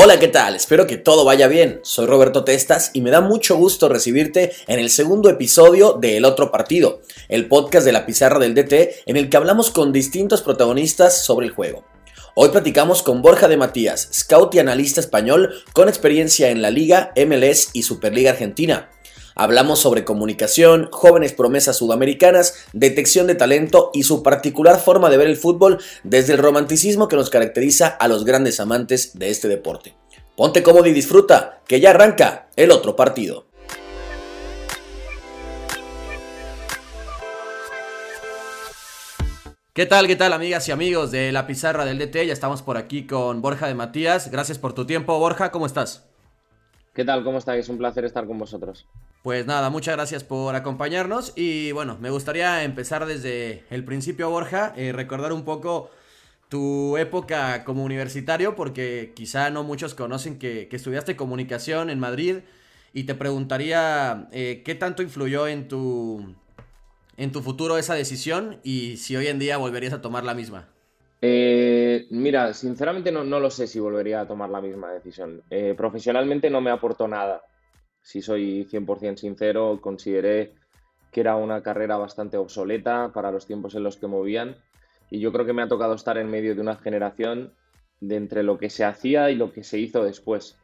Hola, ¿qué tal? Espero que todo vaya bien. Soy Roberto Testas y me da mucho gusto recibirte en el segundo episodio de El Otro Partido, el podcast de la pizarra del DT en el que hablamos con distintos protagonistas sobre el juego. Hoy platicamos con Borja de Matías, scout y analista español con experiencia en la Liga, MLS y Superliga Argentina. Hablamos sobre comunicación, jóvenes promesas sudamericanas, detección de talento y su particular forma de ver el fútbol desde el romanticismo que nos caracteriza a los grandes amantes de este deporte. Ponte cómodo y disfruta, que ya arranca el otro partido. ¿Qué tal, qué tal, amigas y amigos de la pizarra del DT? Ya estamos por aquí con Borja de Matías. Gracias por tu tiempo, Borja. ¿Cómo estás? ¿Qué tal? ¿Cómo estáis? Es un placer estar con vosotros. Pues nada, muchas gracias por acompañarnos y bueno, me gustaría empezar desde el principio, Borja, eh, recordar un poco tu época como universitario, porque quizá no muchos conocen que, estudiaste comunicación en Madrid y te preguntaría eh, qué tanto influyó en tu, en tu futuro esa decisión y si hoy en día volverías a tomar la misma. Eh, mira, sinceramente no, lo sé si volvería a tomar la misma decisión. profesionalmente no me aportó nada si soy 100% sincero, consideré que era una carrera bastante obsoleta para los tiempos en los que movían y yo creo que me ha tocado estar en medio de una generación de entre lo que se hacía y lo que se hizo después.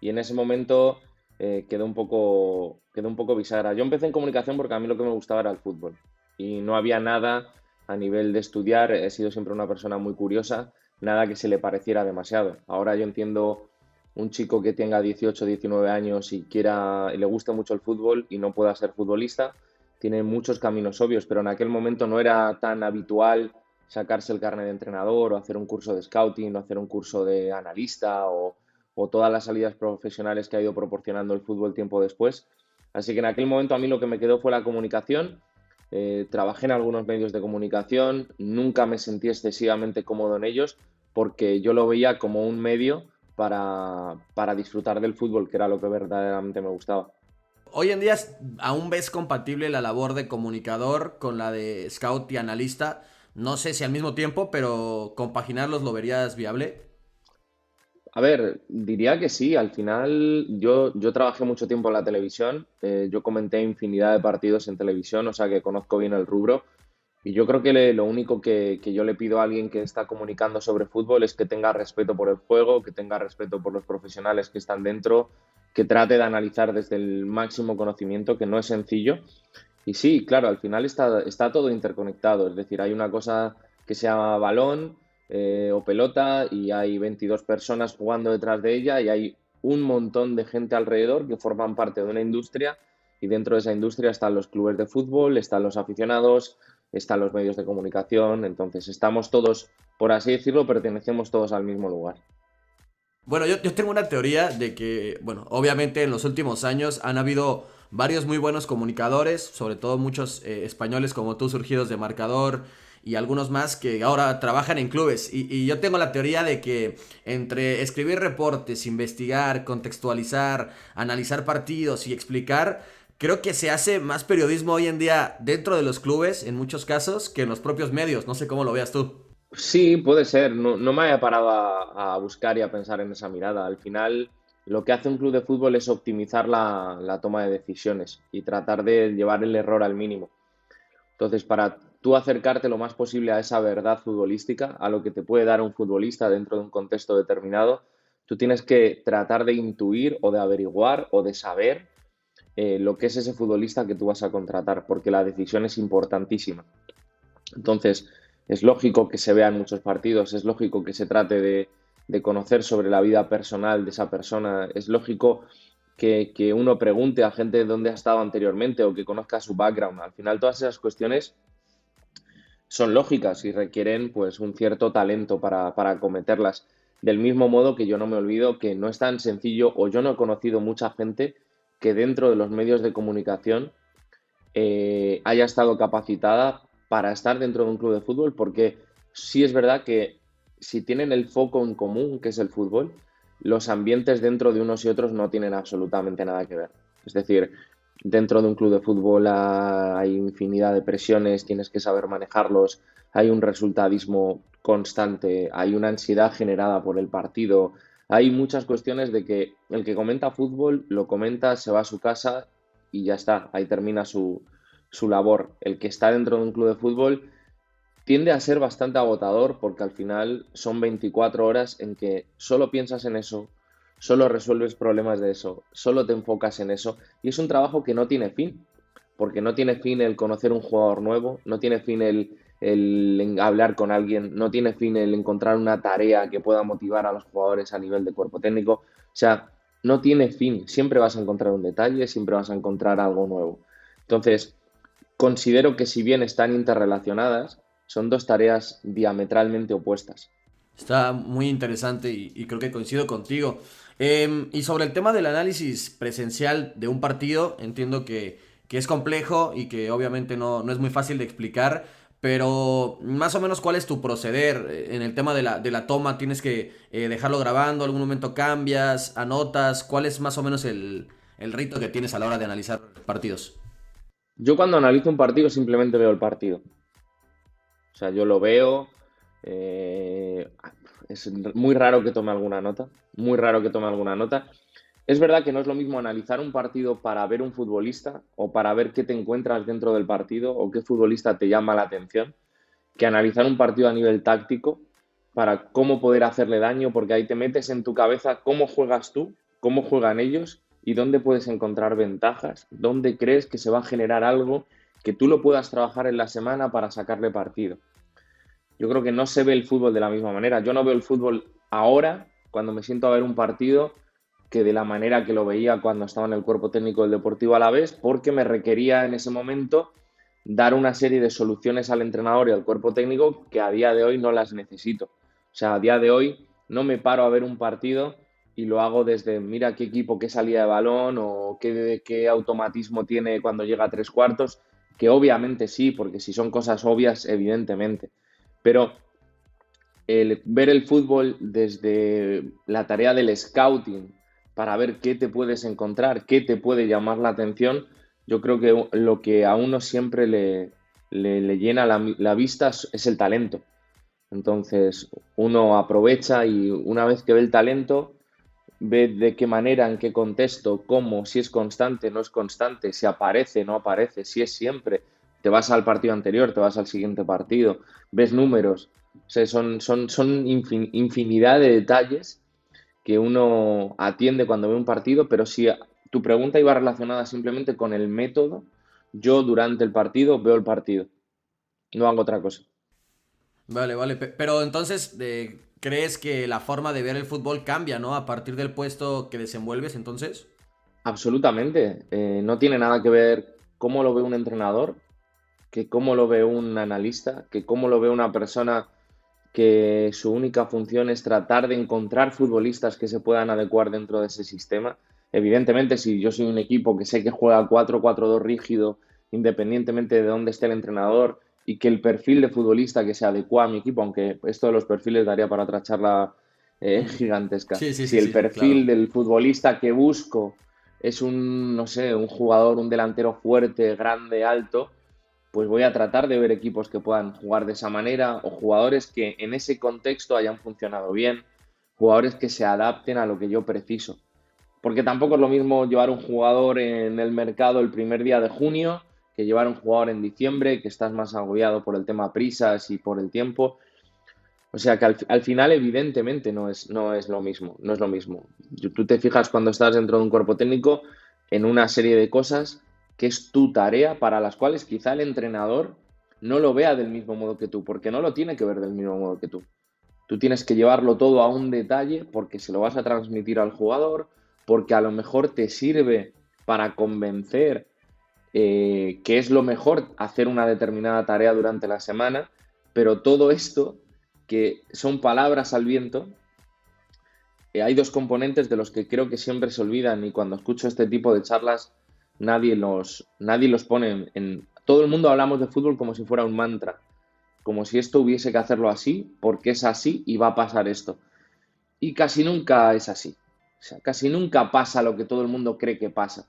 Y en ese momento eh, quedó, un poco, quedó un poco bisagra. Yo empecé en comunicación porque a mí lo que me gustaba era el fútbol y no había nada a nivel de estudiar, he sido siempre una persona muy curiosa, nada que se le pareciera demasiado. Ahora yo entiendo un chico que tenga 18, 19 años y quiera le gusta mucho el fútbol y no pueda ser futbolista, tiene muchos caminos obvios, pero en aquel momento no era tan habitual sacarse el carnet de entrenador o hacer un curso de scouting o hacer un curso de analista o, todas las salidas profesionales que ha ido proporcionando el fútbol tiempo después. Así que en aquel momento a mí lo que me quedó fue la comunicación. Eh, trabajé en algunos medios de comunicación, nunca me sentí excesivamente cómodo en ellos porque yo lo veía como un medio para, disfrutar del fútbol, que era lo que verdaderamente me gustaba. Hoy en día, ¿aún ves compatible la labor de comunicador con la de scout y analista? No sé si al mismo tiempo, pero compaginarlos lo verías viable. A ver, diría que sí. Al final, yo, yo trabajé mucho tiempo en la televisión. Eh, yo comenté infinidad de partidos en televisión, o sea que conozco bien el rubro. Y yo creo que lo único que, yo le pido a alguien que está comunicando sobre fútbol es que tenga respeto por el juego, que tenga respeto por los profesionales que están dentro, que trate de analizar desde el máximo conocimiento, que no es sencillo. Y sí, claro, al final está, está todo interconectado, es decir, hay una cosa que se llama balón eh, o pelota y hay 22 personas jugando detrás de ella y hay un montón de gente alrededor que forman parte de una industria y dentro de esa industria están los clubes de fútbol, están los aficionados, están los medios de comunicación, entonces estamos todos, por así decirlo, pertenecemos todos al mismo lugar. Bueno, yo, tengo una teoría de que, bueno, obviamente en los últimos años han habido varios muy buenos comunicadores, sobre todo muchos eh, españoles como tú surgidos de marcador y algunos más que ahora trabajan en clubes. Y, yo tengo la teoría de que entre escribir reportes, investigar, contextualizar, analizar partidos y explicar, creo que se hace más periodismo hoy en día dentro de los clubes, en muchos casos, que en los propios medios. No sé cómo lo veas tú. Sí, puede ser. No, me haya parado a, buscar y a pensar en esa mirada. Al final, lo que hace un club de fútbol es optimizar la, toma de decisiones y tratar de llevar el error al mínimo. Entonces, para tú acercarte lo más posible a esa verdad futbolística, a lo que te puede dar un futbolista dentro de un contexto determinado, tú tienes que tratar de intuir o de averiguar o de saber eh, lo que es ese futbolista que tú vas a contratar, porque la decisión es importantísima. Entonces, es lógico que se vean muchos partidos, es lógico que se trate de, conocer sobre la vida personal de esa persona, es lógico que, uno pregunte a gente dónde ha estado anteriormente o que conozca su background. Al final, todas esas cuestiones son lógicas y requieren pues un cierto talento para, para acometerlas. Del mismo modo que yo no me olvido que no es tan sencillo o yo no he conocido mucha gente que dentro de los medios de comunicación eh, haya estado capacitada para estar dentro de un club de fútbol, porque sí es verdad que si tienen el foco en común, que es el fútbol, los ambientes dentro de unos y otros no tienen absolutamente nada que ver. Es decir, dentro de un club de fútbol hay infinidad de presiones, tienes que saber manejarlos, hay un resultadismo constante, hay una ansiedad generada por el partido, hay muchas cuestiones de que el que comenta fútbol lo comenta, se va a su casa y ya está, ahí termina su, su labor. El que está dentro de un club de fútbol tiende a ser bastante agotador porque al final son 24 horas en que solo piensas en eso, solo resuelves problemas de eso, solo te enfocas en eso y es un trabajo que no tiene fin, porque no tiene fin el conocer un jugador nuevo, no tiene fin el, hablar con alguien, no tiene fin el encontrar una tarea que pueda motivar a los jugadores a nivel de cuerpo técnico, o sea, no tiene fin, siempre vas a encontrar un detalle, siempre vas a encontrar algo nuevo. Entonces, considero que si bien están interrelacionadas, son dos tareas diametralmente opuestas. Está muy interesante y, creo que coincido contigo. Em, y sobre el tema del análisis presencial de un partido, entiendo que, es complejo y que obviamente no, es muy fácil de explicar, pero más o menos cuál es tu proceder eh, en el tema de la, de la toma, tienes que eh, dejarlo grabando, algún momento cambias, anotas, cuál es más o menos el, el rito que tienes a la hora de analizar partidos. Yo cuando analizo un partido simplemente veo el partido. O sea, yo lo veo, eh, es muy raro que tome alguna nota, muy raro que tome alguna nota. Es verdad que no es lo mismo analizar un partido para ver un futbolista o para ver qué te encuentras dentro del partido o qué futbolista te llama la atención, que analizar un partido a nivel táctico para cómo poder hacerle daño, porque ahí te metes en tu cabeza cómo juegas tú, cómo juegan ellos y dónde puedes encontrar ventajas, dónde crees que se va a generar algo que tú lo puedas trabajar en la semana para sacarle partido. Yo creo que no se ve el fútbol de la misma manera. Yo no veo el fútbol ahora, cuando me siento a ver un partido, que de la manera que lo veía cuando estaba en el cuerpo técnico del Deportivo a la vez, porque me requería en ese momento dar una serie de soluciones al entrenador y al cuerpo técnico que a día de hoy no las necesito. O sea, a día de hoy no me paro a ver un partido y lo hago desde mira qué equipo, qué salida de balón o qué, qué automatismo tiene cuando llega a tres cuartos, que obviamente sí, porque si son cosas obvias, evidentemente. Pero el ver el fútbol desde la tarea del scouting para ver qué te puedes encontrar, qué te puede llamar la atención, yo creo que lo que a uno siempre le, le, llena la, la, vista es el talento. Entonces uno aprovecha y una vez que ve el talento, ve de qué manera, en qué contexto, cómo, si es constante, no es constante, si aparece, no aparece, si es siempre. Te vas al partido anterior, te vas al siguiente partido, ves números. O sea, son, son, son infinidad de detalles que uno atiende cuando ve un partido, pero si tu pregunta iba relacionada simplemente con el método, yo durante el partido veo el partido, no hago otra cosa. Vale, vale, pero entonces, ¿crees que la forma de ver el fútbol cambia, ¿no? A partir del puesto que desenvuelves, entonces. Absolutamente, eh, no tiene nada que ver cómo lo ve un entrenador, que cómo lo ve un analista, que cómo lo ve una persona que su única función es tratar de encontrar futbolistas que se puedan adecuar dentro de ese sistema. Evidentemente, si yo soy un equipo que sé que juega 4-4-2 rígido, independientemente de dónde esté el entrenador, y que el perfil de futbolista que se adecua a mi equipo, aunque esto de los perfiles daría para otra charla eh, gigantesca. si el perfil del futbolista que busco es un, no sé, un jugador, un delantero fuerte, grande, alto, pues voy a tratar de ver equipos que puedan jugar de esa manera o jugadores que en ese contexto hayan funcionado bien, jugadores que se adapten a lo que yo preciso. Porque tampoco es lo mismo llevar un jugador en el mercado el primer día de junio que llevar un jugador en diciembre, que estás más agobiado por el tema prisas y por el tiempo. O sea que al, final, evidentemente, no es, no es lo mismo. No es lo mismo. Tú te fijas cuando estás dentro de un cuerpo técnico en una serie de cosas que es tu tarea para las cuales quizá el entrenador no lo vea del mismo modo que tú, porque no lo tiene que ver del mismo modo que tú. Tú tienes que llevarlo todo a un detalle porque se lo vas a transmitir al jugador, porque a lo mejor te sirve para convencer eh, que es lo mejor hacer una determinada tarea durante la semana, pero todo esto, que son palabras al viento, eh, hay dos componentes de los que creo que siempre se olvidan y cuando escucho este tipo de charlas nadie los, nadie los pone en, Todo el mundo hablamos de fútbol como si fuera un mantra, como si esto hubiese que hacerlo así, porque es así y va a pasar esto. Y casi nunca es así. O sea, casi nunca pasa lo que todo el mundo cree que pasa.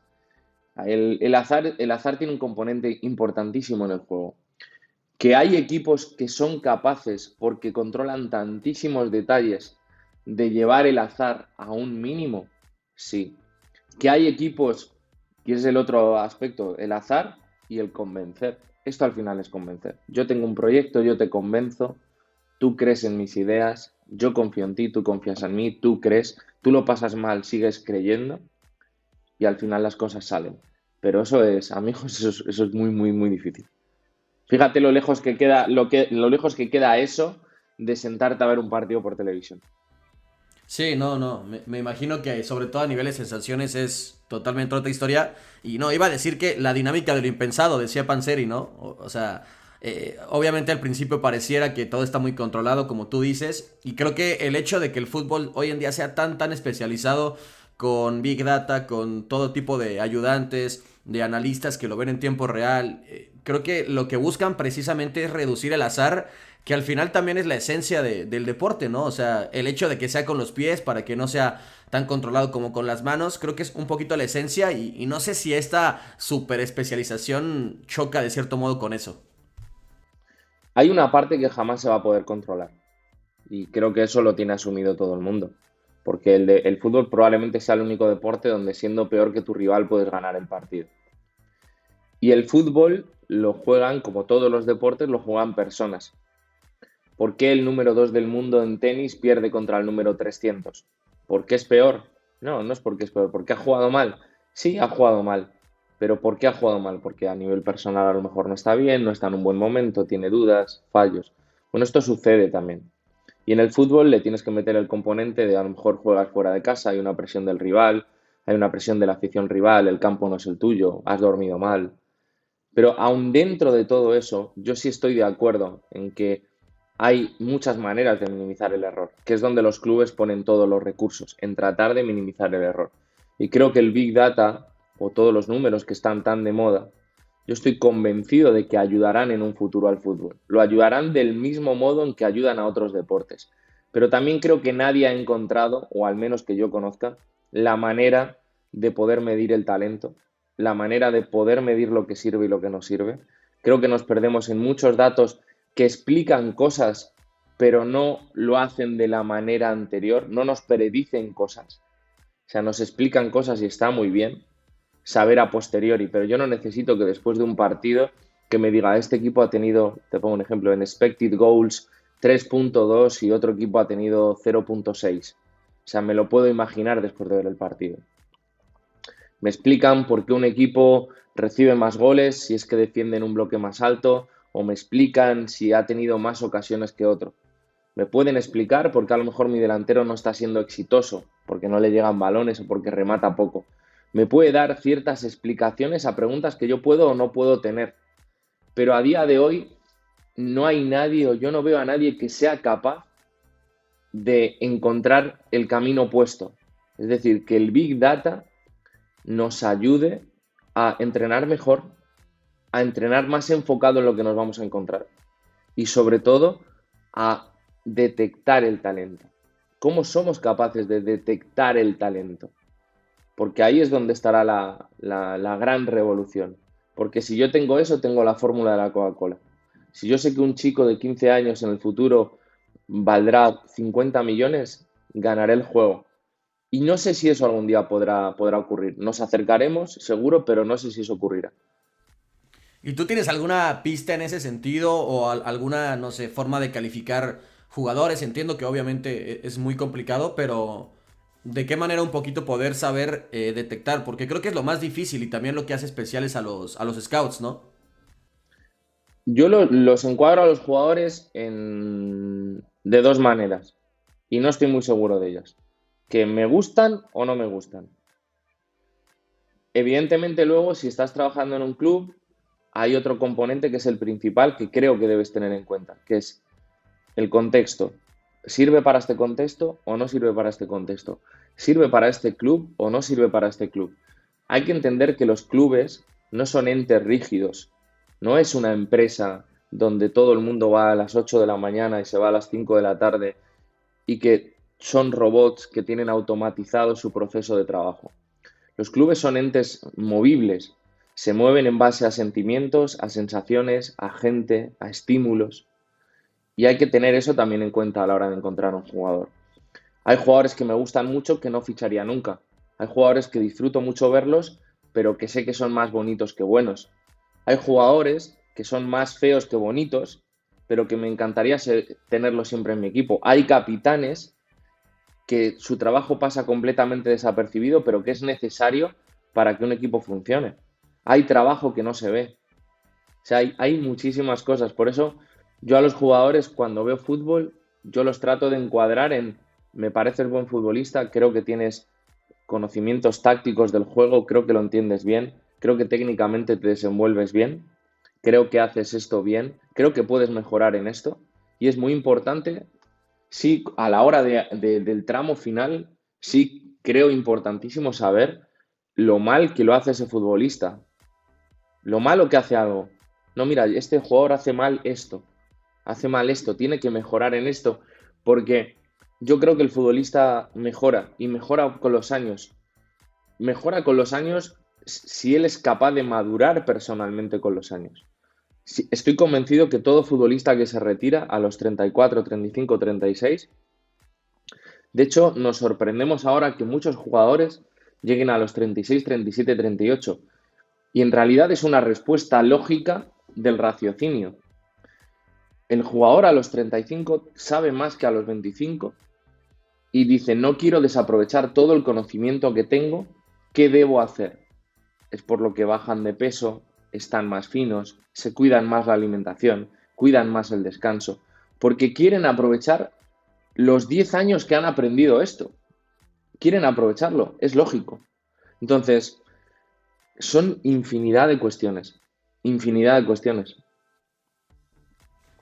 El, azar, el azar tiene un componente importantísimo en el juego. Que hay equipos que son capaces, porque controlan tantísimos detalles, de llevar el azar a un mínimo? Sí. ¿Que hay equipos, y es el otro aspecto, el azar y el convencer? Esto al final es convencer. Yo tengo un proyecto, yo te convenzo, tú crees en mis ideas, yo confío en ti, tú confías en mí, tú crees, tú lo pasas mal, sigues creyendo y al final las cosas salen. Pero eso es, amigos, eso es, muy, muy, muy difícil. Fíjate lo lejos que queda, lo, que, lo lejos que queda eso de sentarte a ver un partido por televisión. Sí, no, no, me, imagino que sobre todo a nivel de sensaciones es totalmente otra historia. Y no, iba a decir que la dinámica de lo impensado, decía Panseri, ¿no? O, sea, eh, obviamente al principio pareciera que todo está muy controlado, como tú dices. Y creo que el hecho de que el fútbol hoy en día sea tan, tan especializado con Big Data, con todo tipo de ayudantes, de analistas que lo ven en tiempo real. Eh, creo que lo que buscan precisamente es reducir el azar, que al final también es la esencia del deporte, ¿no? O sea, el hecho de que sea con los pies para que no sea tan controlado como con las manos, creo que es un poquito la esencia y, y no sé si esta super especialización choca de cierto modo con eso. Hay una parte que jamás se va a poder controlar y creo que eso lo tiene asumido todo el mundo porque el, el fútbol probablemente sea el único deporte donde siendo peor que tu rival puedes ganar el partido. Y el fútbol lo juegan, como todos los deportes, lo juegan personas. ¿Por qué el número 2 del mundo en tenis pierde contra el número 300? ¿Por qué es peor? No, no es porque es peor, porque ha jugado mal. Sí, ha jugado mal. Pero ¿por qué ha jugado mal? Porque a nivel personal a lo mejor no está bien, no está en un buen momento, tiene dudas, fallos. Bueno, esto sucede también. Y en el fútbol le tienes que meter el componente de a lo mejor juegas fuera de casa, hay una presión del rival, hay una presión de la afición rival, el campo no es el tuyo, has dormido mal. Pero aún dentro de todo eso, yo sí estoy de acuerdo en que hay muchas maneras de minimizar el error, que es donde los clubes ponen todos los recursos, en tratar de minimizar el error. Y creo que el Big Data o todos los números que están tan de moda yo estoy convencido de que ayudarán en un futuro al fútbol. Lo ayudarán del mismo modo en que ayudan a otros deportes. Pero también creo que nadie ha encontrado, o al menos que yo conozca, la manera de poder medir el talento, la manera de poder medir lo que sirve y lo que no sirve. Creo que nos perdemos en muchos datos que explican cosas, pero no lo hacen de la manera anterior, no nos predicen cosas. O sea, nos explican cosas y está muy bien, saber a posteriori, pero yo no necesito que después de un partido que me diga, este equipo ha tenido, te pongo un ejemplo, en expected goals 3.2 y otro equipo ha tenido 0.6. O sea, me lo puedo imaginar después de ver el partido. Me explican por qué un equipo recibe más goles si es que defienden un bloque más alto o me explican si ha tenido más ocasiones que otro. Me pueden explicar por qué a lo mejor mi delantero no está siendo exitoso, porque no le llegan balones o porque remata poco me puede dar ciertas explicaciones a preguntas que yo puedo o no puedo tener. Pero a día de hoy no hay nadie o yo no veo a nadie que sea capaz de encontrar el camino opuesto. Es decir, que el Big Data nos ayude a entrenar mejor, a entrenar más enfocado en lo que nos vamos a encontrar y sobre todo a detectar el talento. ¿Cómo somos capaces de detectar el talento? porque ahí es donde estará la, gran revolución. Porque si yo tengo eso, tengo la fórmula de la Coca-Cola. Si yo sé que un chico de 15 años en el futuro valdrá 50 millones, ganaré el juego. Y no sé si eso algún día podrá, podrá ocurrir. Nos acercaremos, seguro, pero no sé si eso ocurrirá. ¿Y tú tienes alguna pista en ese sentido o alguna, no sé, forma de calificar jugadores? Entiendo que obviamente e-, es muy complicado, pero de qué manera un poquito poder saber eh, detectar, porque creo que es lo más difícil y también lo que hace especiales a los, a los scouts, ¿no? Yo los encuadro a los jugadores en, de dos maneras y no estoy muy seguro de ellas. Que me gustan o no me gustan. Evidentemente luego si estás trabajando en un club hay otro componente que es el principal que creo que debes tener en cuenta, que es el contexto. ¿Sirve para este contexto o no sirve para este contexto? ¿Sirve para este club o no sirve para este club? Hay que entender que los clubes no son entes rígidos, no es una empresa donde todo el mundo va a las 8 de la mañana y se va a las 5 de la tarde y que son robots que tienen automatizado su proceso de trabajo. Los clubes son entes movibles, se mueven en base a sentimientos, a sensaciones, a gente, a estímulos. Y hay que tener eso también en cuenta a la hora de encontrar un jugador. Hay jugadores que me gustan mucho que no ficharía nunca. Hay jugadores que disfruto mucho verlos, pero que sé que son más bonitos que buenos. Hay jugadores que son más feos que bonitos, pero que me encantaría tenerlos siempre en mi equipo. Hay capitanes que su trabajo pasa completamente desapercibido, pero que es necesario para que un equipo funcione. Hay trabajo que no se ve. O sea, hay, muchísimas cosas. Por eso yo a los jugadores cuando veo fútbol, yo los trato de encuadrar en, me pareces buen futbolista, creo que tienes conocimientos tácticos del juego, creo que lo entiendes bien, creo que técnicamente te desenvuelves bien, creo que haces esto bien, creo que puedes mejorar en esto. Y es muy importante, sí, a la hora del tramo final, sí creo importantísimo saber lo mal que lo hace ese futbolista, lo malo que hace algo. No, mira, este jugador hace mal esto, hace mal esto, tiene que mejorar en esto, porque yo creo que el futbolista mejora y mejora con los años. Mejora con los años si él es capaz de madurar personalmente con los años. Estoy convencido que todo futbolista que se retira a los 34, 35, 36, de hecho nos sorprendemos ahora que muchos jugadores lleguen a los 36, 37, 38. Y en realidad es una respuesta lógica del raciocinio. El jugador a los 35 sabe más que a los 25 y dice, no quiero desaprovechar todo el conocimiento que tengo, ¿qué debo hacer? Es por lo que bajan de peso, están más finos, se cuidan más la alimentación, cuidan más el descanso, porque quieren aprovechar los 10 años que han aprendido esto. Quieren aprovecharlo, es lógico. Entonces, son infinidad de cuestiones, infinidad de cuestiones.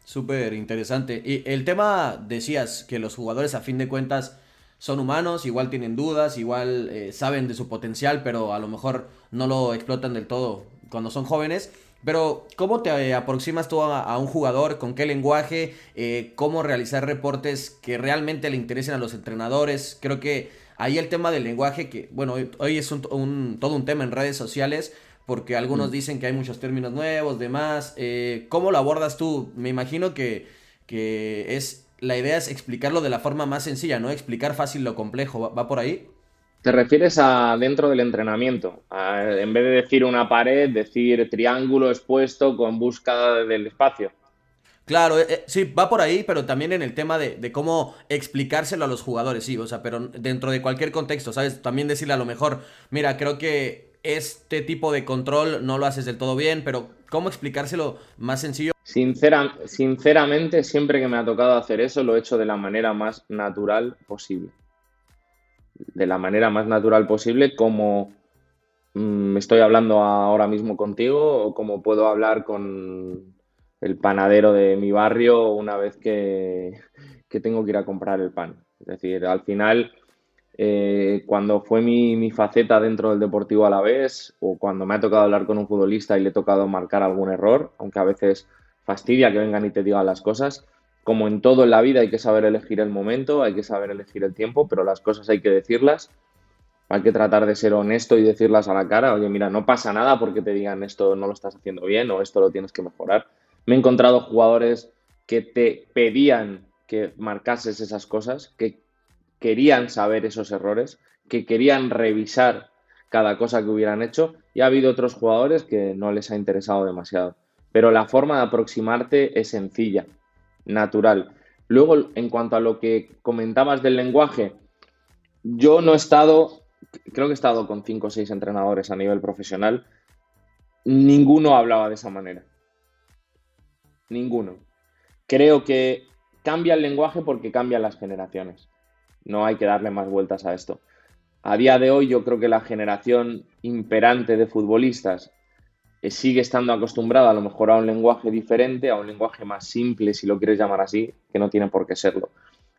Súper interesante. Y el tema, decías que los jugadores a fin de cuentas son humanos, igual tienen dudas, igual eh, saben de su potencial, pero a lo mejor no lo explotan del todo cuando son jóvenes. Pero, ¿cómo te aproximas tú a, un jugador? ¿Con qué lenguaje? Eh, ¿Cómo realizar reportes que realmente le interesen a los entrenadores? Creo que ahí el tema del lenguaje, que bueno, hoy, es un, todo un tema en redes sociales, porque algunos mm. dicen que hay muchos términos nuevos, demás. Eh, ¿Cómo lo abordas tú? Me imagino que, que es la idea es explicarlo de la forma más sencilla, ¿no? Explicar fácil lo complejo. va por ahí? ¿Te refieres a dentro del entrenamiento? en vez de decir una pared, decir triángulo expuesto con búsqueda del espacio. Claro, eh, eh, sí, va por ahí, pero también en el tema de, cómo explicárselo a los jugadores, sí, o sea, pero dentro de cualquier contexto, ¿sabes? También decirle a lo mejor, mira, creo que este tipo de control no lo haces del todo bien, pero ¿cómo explicárselo más sencillo? sinceramente, siempre que me ha tocado hacer eso, lo he hecho de la manera más natural posible de la manera más natural posible, como mm, estoy hablando ahora mismo contigo o como puedo hablar con el panadero de mi barrio una vez que, tengo que ir a comprar el pan. Es decir, al final, eh, cuando fue mi, mi, faceta dentro del Deportivo a la vez, o cuando me ha tocado hablar con un futbolista y le he tocado marcar algún error, aunque a veces fastidia que vengan y te digan las cosas, como en todo en la vida hay que saber elegir el momento, hay que saber elegir el tiempo, pero las cosas hay que decirlas. Hay que tratar de ser honesto y decirlas a la cara. Oye, mira, no pasa nada porque te digan esto no lo estás haciendo bien o esto lo tienes que mejorar. Me he encontrado jugadores que te pedían que marcases esas cosas, que querían saber esos errores, que querían revisar cada cosa que hubieran hecho y ha habido otros jugadores que no les ha interesado demasiado. Pero la forma de aproximarte es sencilla natural. Luego, en cuanto a lo que comentabas del lenguaje, yo no he estado, creo que he estado con cinco o seis entrenadores a nivel profesional, ninguno hablaba de esa manera. Ninguno. Creo que cambia el lenguaje porque cambian las generaciones. No hay que darle más vueltas a esto. A día de hoy yo creo que la generación imperante de futbolistas sigue estando acostumbrado a lo mejor a un lenguaje diferente, a un lenguaje más simple, si lo quieres llamar así, que no tiene por qué serlo.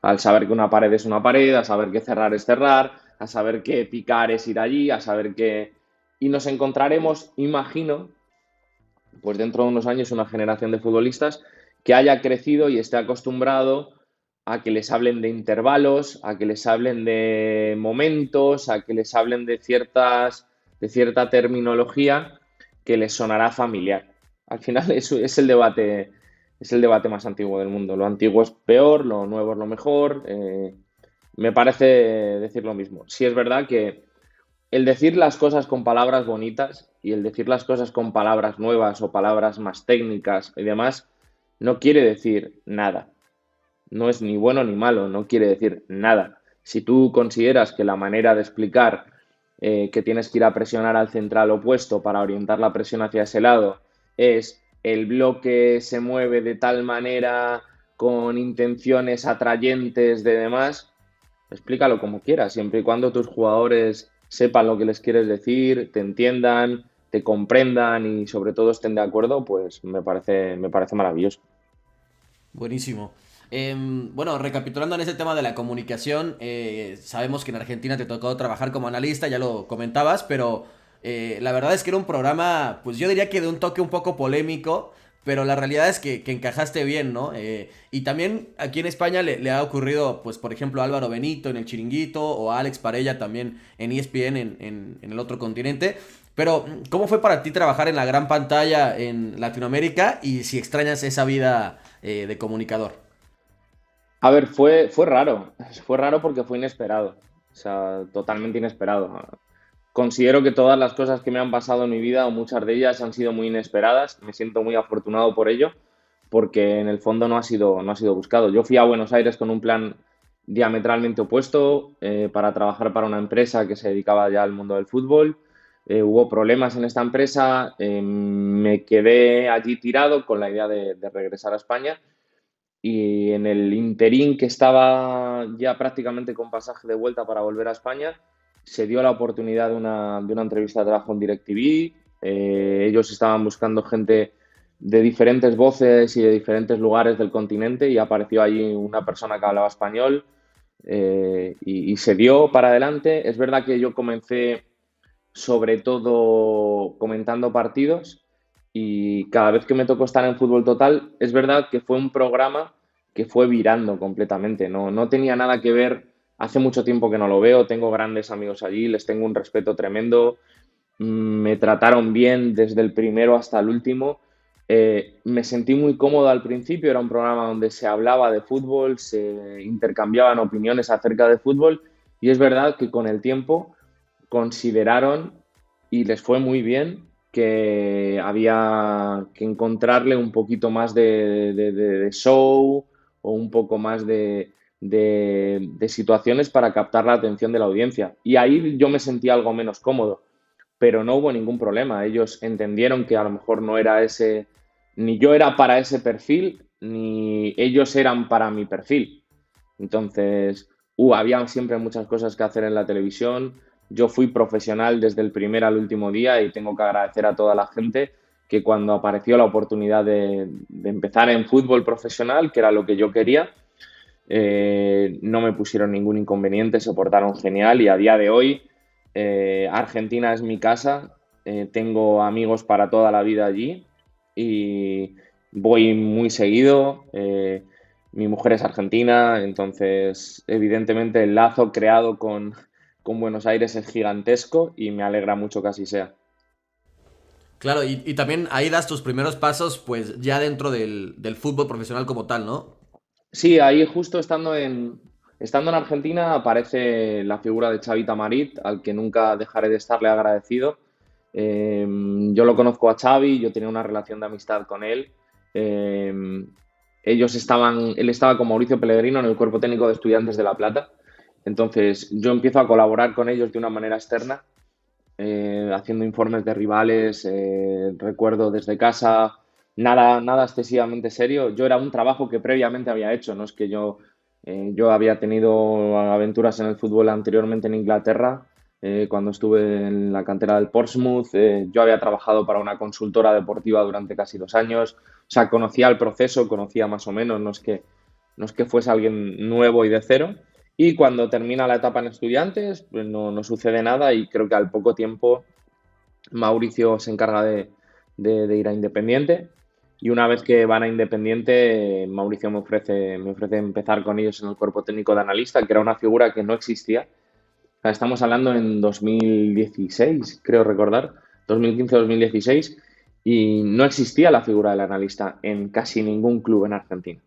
Al saber que una pared es una pared, a saber que cerrar es cerrar, a saber que picar es ir allí, a saber que... Y nos encontraremos, imagino, pues dentro de unos años una generación de futbolistas que haya crecido y esté acostumbrado a que les hablen de intervalos, a que les hablen de momentos, a que les hablen de ciertas de cierta terminología que les sonará familiar. Al final es, es, el debate, es el debate más antiguo del mundo. Lo antiguo es peor, lo nuevo es lo mejor. Eh, me parece decir lo mismo. Sí es verdad que el decir las cosas con palabras bonitas y el decir las cosas con palabras nuevas o palabras más técnicas y demás no quiere decir nada. No es ni bueno ni malo, no quiere decir nada. Si tú consideras que la manera de explicar eh, que tienes que ir a presionar al central opuesto para orientar la presión hacia ese lado es el bloque se mueve de tal manera con intenciones atrayentes de demás, explícalo como quieras, siempre y cuando tus jugadores sepan lo que les quieres decir, te entiendan, te comprendan y sobre todo estén de acuerdo, pues me parece, me parece maravilloso. Buenísimo. Em, bueno, recapitulando en ese tema de la comunicación, eh, sabemos que en Argentina te tocó trabajar como analista, ya lo comentabas, pero eh, la verdad es que era un programa, pues yo diría que de un toque un poco polémico, pero la realidad es que, encajaste bien, ¿no? Eh, y también aquí en España le, ha ocurrido, pues por ejemplo, a Álvaro Benito en el Chiringuito o a Alex Parella también en ESPN en, el otro continente. Pero, ¿cómo fue para ti trabajar en la gran pantalla en Latinoamérica y si extrañas esa vida de comunicador? A ver, fue, fue raro. Fue raro porque fue inesperado. O sea, totalmente inesperado. Considero que todas las cosas que me han pasado en mi vida, o muchas de ellas, han sido muy inesperadas. Me siento muy afortunado por ello, porque en el fondo no ha sido, no ha sido buscado. Yo fui a Buenos Aires con un plan diametralmente opuesto eh, para trabajar para una empresa que se dedicaba ya al mundo del fútbol. Eh, hubo problemas en esta empresa, eh, me quedé allí tirado con la idea de regresar a España y en el interín que estaba ya prácticamente con pasaje de vuelta para volver a España, se dio la oportunidad de una, de una entrevista de trabajo en DirecTV. Eh, ellos estaban buscando gente de diferentes voces y de diferentes lugares del continente y apareció allí una persona que hablaba español eh, y, y, se dio para adelante. Es verdad que yo comencé sobre todo comentando partidos y cada vez que me tocó estar en fútbol total, es verdad que fue un programa que fue virando completamente, no, no tenía nada que ver, hace mucho tiempo que no lo veo, tengo grandes amigos allí, les tengo un respeto tremendo, mm, me trataron bien desde el primero hasta el último, eh, me sentí muy cómodo al principio, era un programa donde se hablaba de fútbol, se intercambiaban opiniones acerca de fútbol y es verdad que con el tiempo consideraron y les fue muy bien que había que encontrarle un poquito más de, show o un poco más de, situaciones para captar la atención de la audiencia. Y ahí yo me sentí algo menos cómodo, pero no hubo ningún problema. Ellos entendieron que a lo mejor no era ese, ni yo era para ese perfil, ni ellos eran para mi perfil. Entonces, uh, había siempre muchas cosas que hacer en la televisión yo fui profesional desde el primer al último día y tengo que agradecer a toda la gente que cuando apareció la oportunidad de, empezar en fútbol profesional, que era lo que yo quería, eh, no me pusieron ningún inconveniente, se portaron genial y a día de hoy eh, Argentina es mi casa, eh, tengo amigos para toda la vida allí y voy muy seguido. mi mujer es argentina, entonces evidentemente el lazo creado con, con Buenos Aires es gigantesco y me alegra mucho que así sea. Claro, y, también ahí das tus primeros pasos, pues ya dentro del, fútbol profesional como tal, ¿no? Sí, ahí justo estando en, estando en Argentina aparece la figura de Xavi Tamarit, al que nunca dejaré de estarle agradecido. Em, yo lo conozco a Xavi, yo tenía una relación de amistad con él. Em, ellos estaban, él estaba con Mauricio Pellegrino en el cuerpo técnico de estudiantes de La Plata entonces yo empiezo a colaborar con ellos de una manera externa, eh, haciendo informes de rivales, eh, recuerdo desde casa, nada, nada excesivamente serio. Yo era un trabajo que previamente había hecho, no es que yo, eh, yo había tenido aventuras en el fútbol anteriormente en Inglaterra, cuando estuve en la cantera del Portsmouth, yo había trabajado para una consultora deportiva durante casi dos años, o sea, conocía el proceso, conocía más o menos, no es que, no es que fuese alguien nuevo y de cero. Y cuando termina la etapa en estudiantes, pues no, sucede nada y creo que al poco tiempo Mauricio se encarga de, ir a Independiente. Y una vez que van a Independiente, Mauricio me ofrece, me ofrece empezar con ellos en el cuerpo técnico de analista, que era una figura que no existía. estamos hablando en 2016, creo recordar, 2015-2016, y no existía la figura del analista en casi ningún club en Argentina.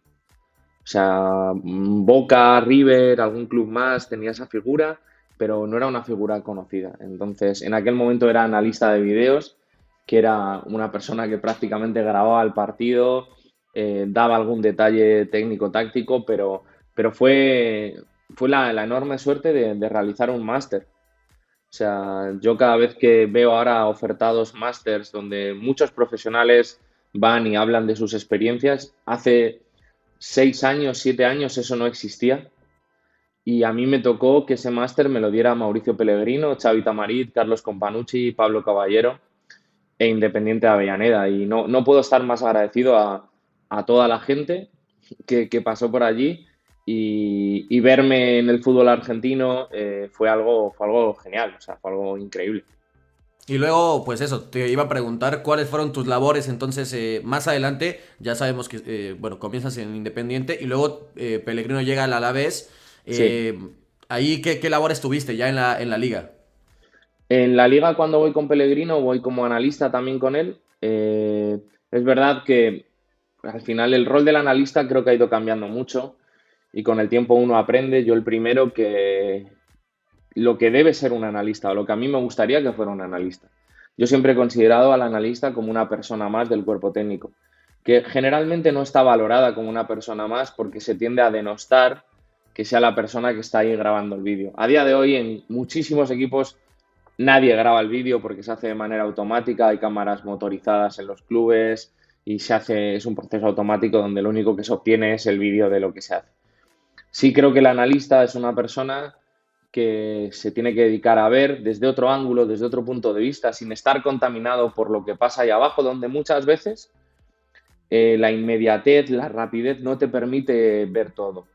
O sea, Boca, River, algún club más tenía esa figura, pero no era una figura conocida. Entonces, en aquel momento era analista de videos, que era una persona que prácticamente grababa el partido, eh, daba algún detalle técnico-táctico, pero, pero fue, fue la, enorme suerte de, realizar un máster. O sea, yo cada vez que veo ahora ofertados másters donde muchos profesionales van y hablan de sus experiencias, hace seis años, siete años eso no existía. Y a mí me tocó que ese máster me lo diera Mauricio Pellegrino, Xavi Tamarit, Carlos Companucci, Pablo Caballero e Independiente de Avellaneda. Y no, no puedo estar más agradecido a, a toda la gente que, pasó por allí y, verme en el fútbol argentino eh, fue, algo, fue algo genial, o sea, fue algo increíble. Y luego, pues eso, te iba a preguntar cuáles fueron tus labores, entonces eh, más adelante ya sabemos que, eh, bueno, comienzas en Independiente y luego Pellegrino llega al Alavés. Ahí, ¿qué, ¿qué, labores tuviste ya en la, en la liga? En la liga cuando voy con Pellegrino voy como analista también con él. es verdad que al final el rol del analista creo que ha ido cambiando mucho y con el tiempo uno aprende. Yo el primero que lo que debe ser un analista o lo que a mí me gustaría que fuera un analista. Yo siempre he considerado al analista como una persona más del cuerpo técnico, que generalmente no está valorada como una persona más porque se tiende a denostar que sea la persona que está ahí grabando el vídeo. A día de hoy en muchísimos equipos nadie graba el vídeo porque se hace de manera automática, hay cámaras motorizadas en los clubes, y se hace, es un proceso automático donde lo único que se obtiene es el vídeo de lo que se hace. Sí creo que el analista es una persona que se tiene que dedicar a ver desde otro ángulo, desde otro punto de vista, sin estar contaminado por lo que pasa ahí abajo, donde muchas veces eh, la inmediatez, la rapidez no te permite ver todo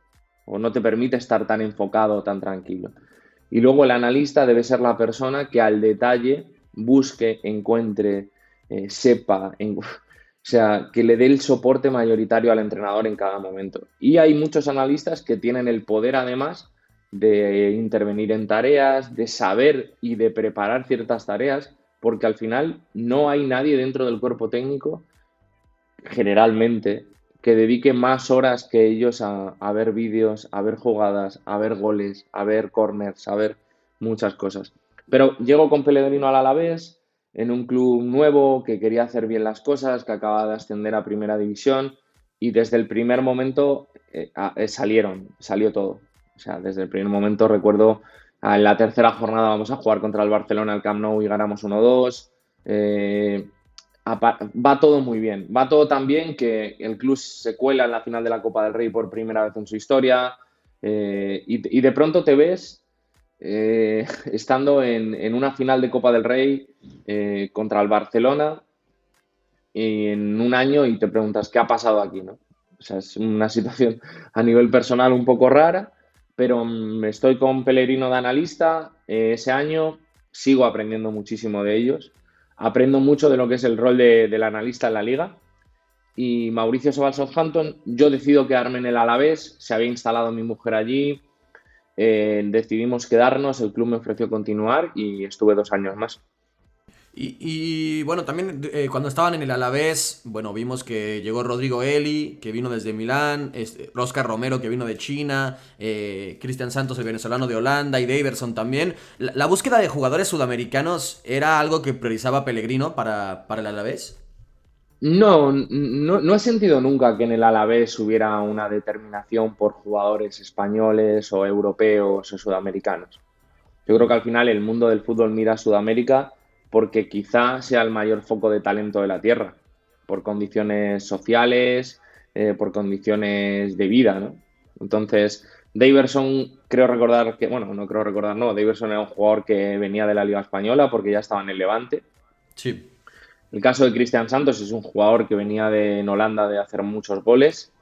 o no te permite estar tan enfocado, tan tranquilo. Y luego el analista debe ser la persona que al detalle busque, encuentre, eh, sepa, o sea, que le dé el soporte mayoritario al entrenador en cada momento. Y hay muchos analistas que tienen el poder además de intervenir en tareas, de saber y de preparar ciertas tareas, porque al final no hay nadie dentro del cuerpo técnico, generalmente, que dedique más horas que ellos a, ver vídeos, a ver jugadas, a ver goles, a ver corners, a ver muchas cosas. Pero llego con Pellegrino al Alavés, en un club nuevo que quería hacer bien las cosas, que acaba de ascender a primera división y desde el primer momento eh, eh, salieron, salió todo. O sea, desde el primer momento recuerdo en la tercera jornada vamos a jugar contra el Barcelona al Camp Nou y ganamos 1-2. Eh, va todo muy bien. Va todo tan bien que el club se cuela en la final de la Copa del Rey por primera vez en su historia. y, de pronto te ves eh, estando en, una final de Copa del Rey eh, contra el Barcelona en un año y te preguntas qué ha pasado aquí, ¿no? O sea, es una situación a nivel personal un poco rara, pero mm, estoy con Pellegrino de analista eh, ese año, sigo aprendiendo muchísimo de ellos, aprendo mucho de lo que es el rol del analista en la liga. Y Mauricio se va al Southampton, yo decido quedarme en el Alavés, se había instalado mi mujer allí, eh, decidimos quedarnos, el club me ofreció continuar y estuve dos años más. Y, bueno, también eh, cuando estaban en el Alavés, bueno, vimos que llegó Rodrigo Eli, que vino desde Milán, este, Oscar Romero, que vino de China, eh, Cristian Santos, el venezolano de Holanda, y Daverson también. La, búsqueda de jugadores sudamericanos era algo que priorizaba Pellegrino para, para el Alavés? No, no, he sentido nunca que en el Alavés hubiera una determinación por jugadores españoles o europeos o sudamericanos. Yo creo que al final el mundo del fútbol mira a Sudamérica porque quizá sea el mayor foco de talento de la Tierra, por condiciones sociales, eh, por condiciones de vida, ¿no? Entonces, Daverson, creo recordar que, bueno, no creo recordar, no, Daverson era un jugador que venía de la Liga Española porque ya estaba en el Levante. Sí. El caso de Cristian Santos es un jugador que venía de en Holanda de hacer muchos goles.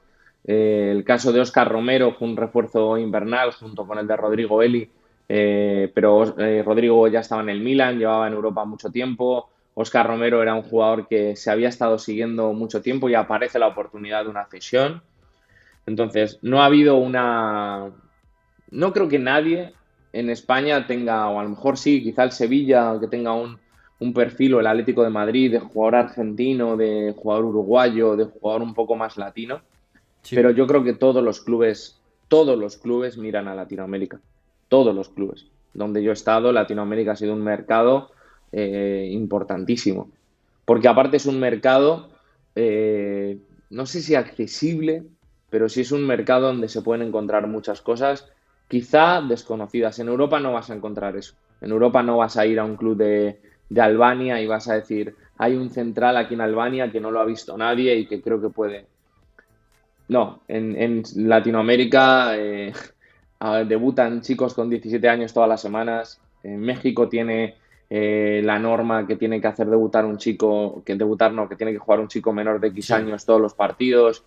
Eh, el caso de Oscar Romero fue un refuerzo invernal junto con el de Rodrigo Eli, eh, pero eh, Rodrigo ya estaba en el Milan, llevaba en Europa mucho tiempo. Oscar Romero era un jugador que se había estado siguiendo mucho tiempo y aparece la oportunidad de una cesión. Entonces, no ha habido una... No creo que nadie en España tenga, o a lo mejor sí, quizá el Sevilla, que tenga un, un perfil o el Atlético de Madrid de jugador argentino, de jugador uruguayo, de jugador un poco más latino. Pero yo creo que todos los clubes, todos los clubes miran a Latinoamérica. Todos los clubes. Donde yo he estado, Latinoamérica ha sido un mercado eh, importantísimo. Porque aparte es un mercado, eh, no sé si accesible, pero sí es un mercado donde se pueden encontrar muchas cosas, quizá desconocidas. En Europa no vas a encontrar eso. En Europa no vas a ir a un club de, Albania y vas a decir, hay un central aquí en Albania que no lo ha visto nadie y que creo que puede. No, en, Latinoamérica eh, debutan chicos con 17 años todas las semanas. En México tiene eh, la norma que tiene que hacer debutar un chico, que debutar no, que tiene que jugar un chico menor de X años todos los partidos.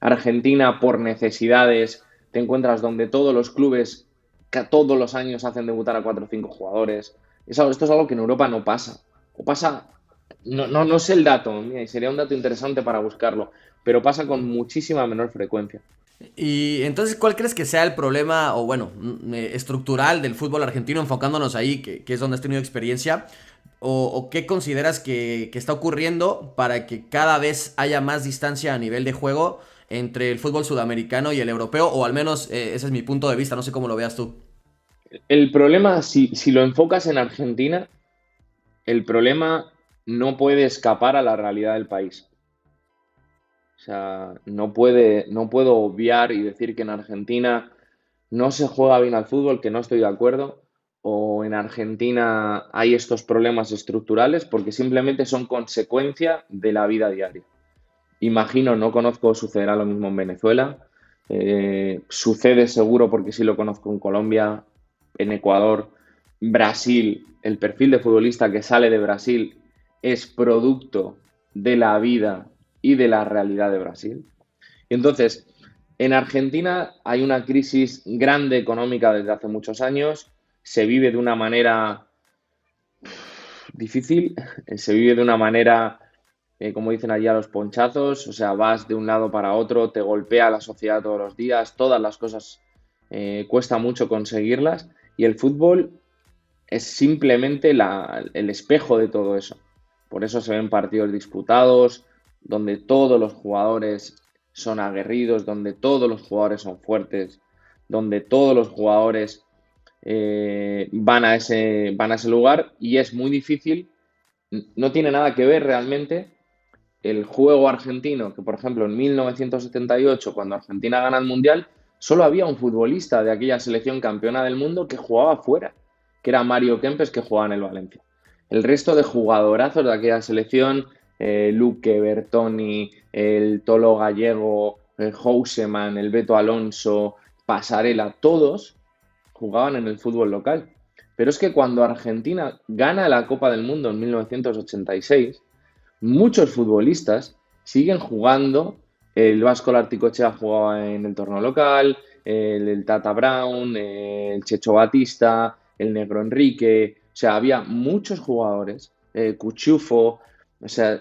Argentina, por necesidades, te encuentras donde todos los clubes que todos los años hacen debutar a cuatro o cinco jugadores. esto es algo que en Europa no pasa. O pasa, no, no, no sé el dato, sería un dato interesante para buscarlo, pero pasa con muchísima menor frecuencia. Y entonces, ¿cuál crees que sea el problema, o bueno, mm, eh, estructural del fútbol argentino, enfocándonos ahí, que, es donde has tenido experiencia? O, qué consideras que, está ocurriendo para que cada vez haya más distancia a nivel de juego entre el fútbol sudamericano y el europeo? O al menos eh, ese es mi punto de vista, no sé cómo lo veas tú. El problema, si, si lo enfocas en Argentina, el problema no puede escapar a la realidad del país. O sea, no, puede, no puedo obviar y decir que en Argentina no se juega bien al fútbol, que no estoy de acuerdo, o en Argentina hay estos problemas estructurales porque simplemente son consecuencia de la vida diaria. Imagino, no conozco, sucederá lo mismo en Venezuela, eh, sucede seguro porque sí lo conozco en Colombia, en Ecuador, Brasil, el perfil de futbolista que sale de Brasil es producto de la vida y de la realidad de Brasil. Entonces, en Argentina hay una crisis grande económica desde hace muchos años, se vive de una manera difícil, se vive de una manera, eh, como dicen allí, a los ponchazos, o sea, vas de un lado para otro, te golpea la sociedad todos los días, todas las cosas eh, cuesta mucho conseguirlas. Y el fútbol es simplemente el espejo de todo eso. Por eso se ven partidos disputados, donde todos los jugadores son aguerridos, donde todos los jugadores son fuertes, donde todos los jugadores eh, van, a ese, van a ese lugar y es muy difícil, no tiene nada que ver realmente el juego argentino, que por ejemplo en 1978, cuando Argentina gana el Mundial, solo había un futbolista de aquella selección campeona del mundo que jugaba fuera, que era Mario Kempes, que jugaba en el Valencia. El resto de jugadorazos de aquella selección, eh, Luque, Bertoni, el Tolo Gallego, el Houseman, el Beto Alonso, Pasarela, todos jugaban en el fútbol local. Pero es que cuando Argentina gana la Copa del Mundo en 1986, muchos futbolistas siguen jugando. El Vasco Larticochea jugaba en el torneo local, el, Tata Brown, el Checho Batista, el Negro Enrique. O sea, había muchos jugadores, eh, Cuchufo, o sea,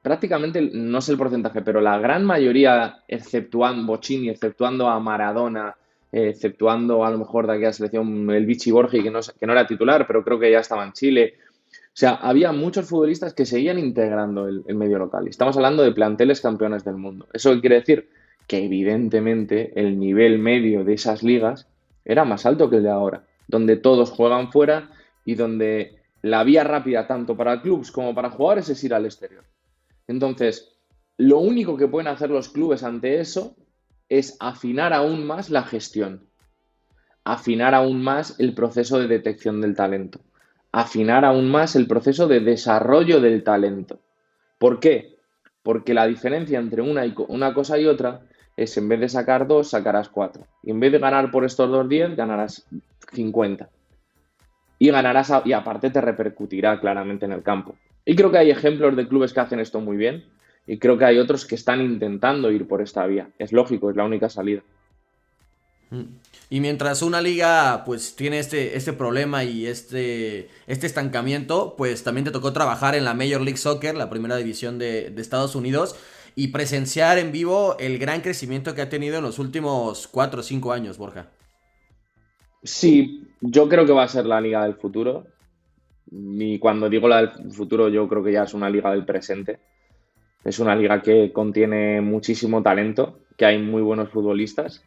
prácticamente, no sé el porcentaje, pero la gran mayoría, exceptuando Bocini, exceptuando a Maradona, exceptuando a lo mejor de aquella selección el Vichy Borgi, que no, que no era titular, pero creo que ya estaba en Chile. O sea, había muchos futbolistas que seguían integrando el, el medio local. Estamos hablando de planteles campeones del mundo. ¿Eso quiere decir? Que evidentemente el nivel medio de esas ligas era más alto que el de ahora, donde todos juegan fuera y donde la vía rápida tanto para clubes como para jugadores es ir al exterior. Entonces, lo único que pueden hacer los clubes ante eso es afinar aún más la gestión, afinar aún más el proceso de detección del talento, afinar aún más el proceso de desarrollo del talento. ¿Por qué? Porque la diferencia entre una, y, una cosa y otra es en vez de sacar dos, sacarás cuatro. Y en vez de ganar por estos dos diez, ganarás 50 y ganarás y aparte te repercutirá claramente en el campo. Y creo que hay ejemplos de clubes que hacen esto muy bien y creo que hay otros que están intentando ir por esta vía. Es lógico, es la única salida. Y mientras una liga pues tiene este, este problema y este, este estancamiento, pues también te tocó trabajar en la Major League Soccer, la primera división de, de Estados Unidos, y presenciar en vivo el gran crecimiento que ha tenido en los últimos 4 o 5 años, Borja. Sí, yo creo que va a ser la liga del futuro. Y cuando digo la del futuro, yo creo que ya es una liga del presente. Es una liga que contiene muchísimo talento, que hay muy buenos futbolistas.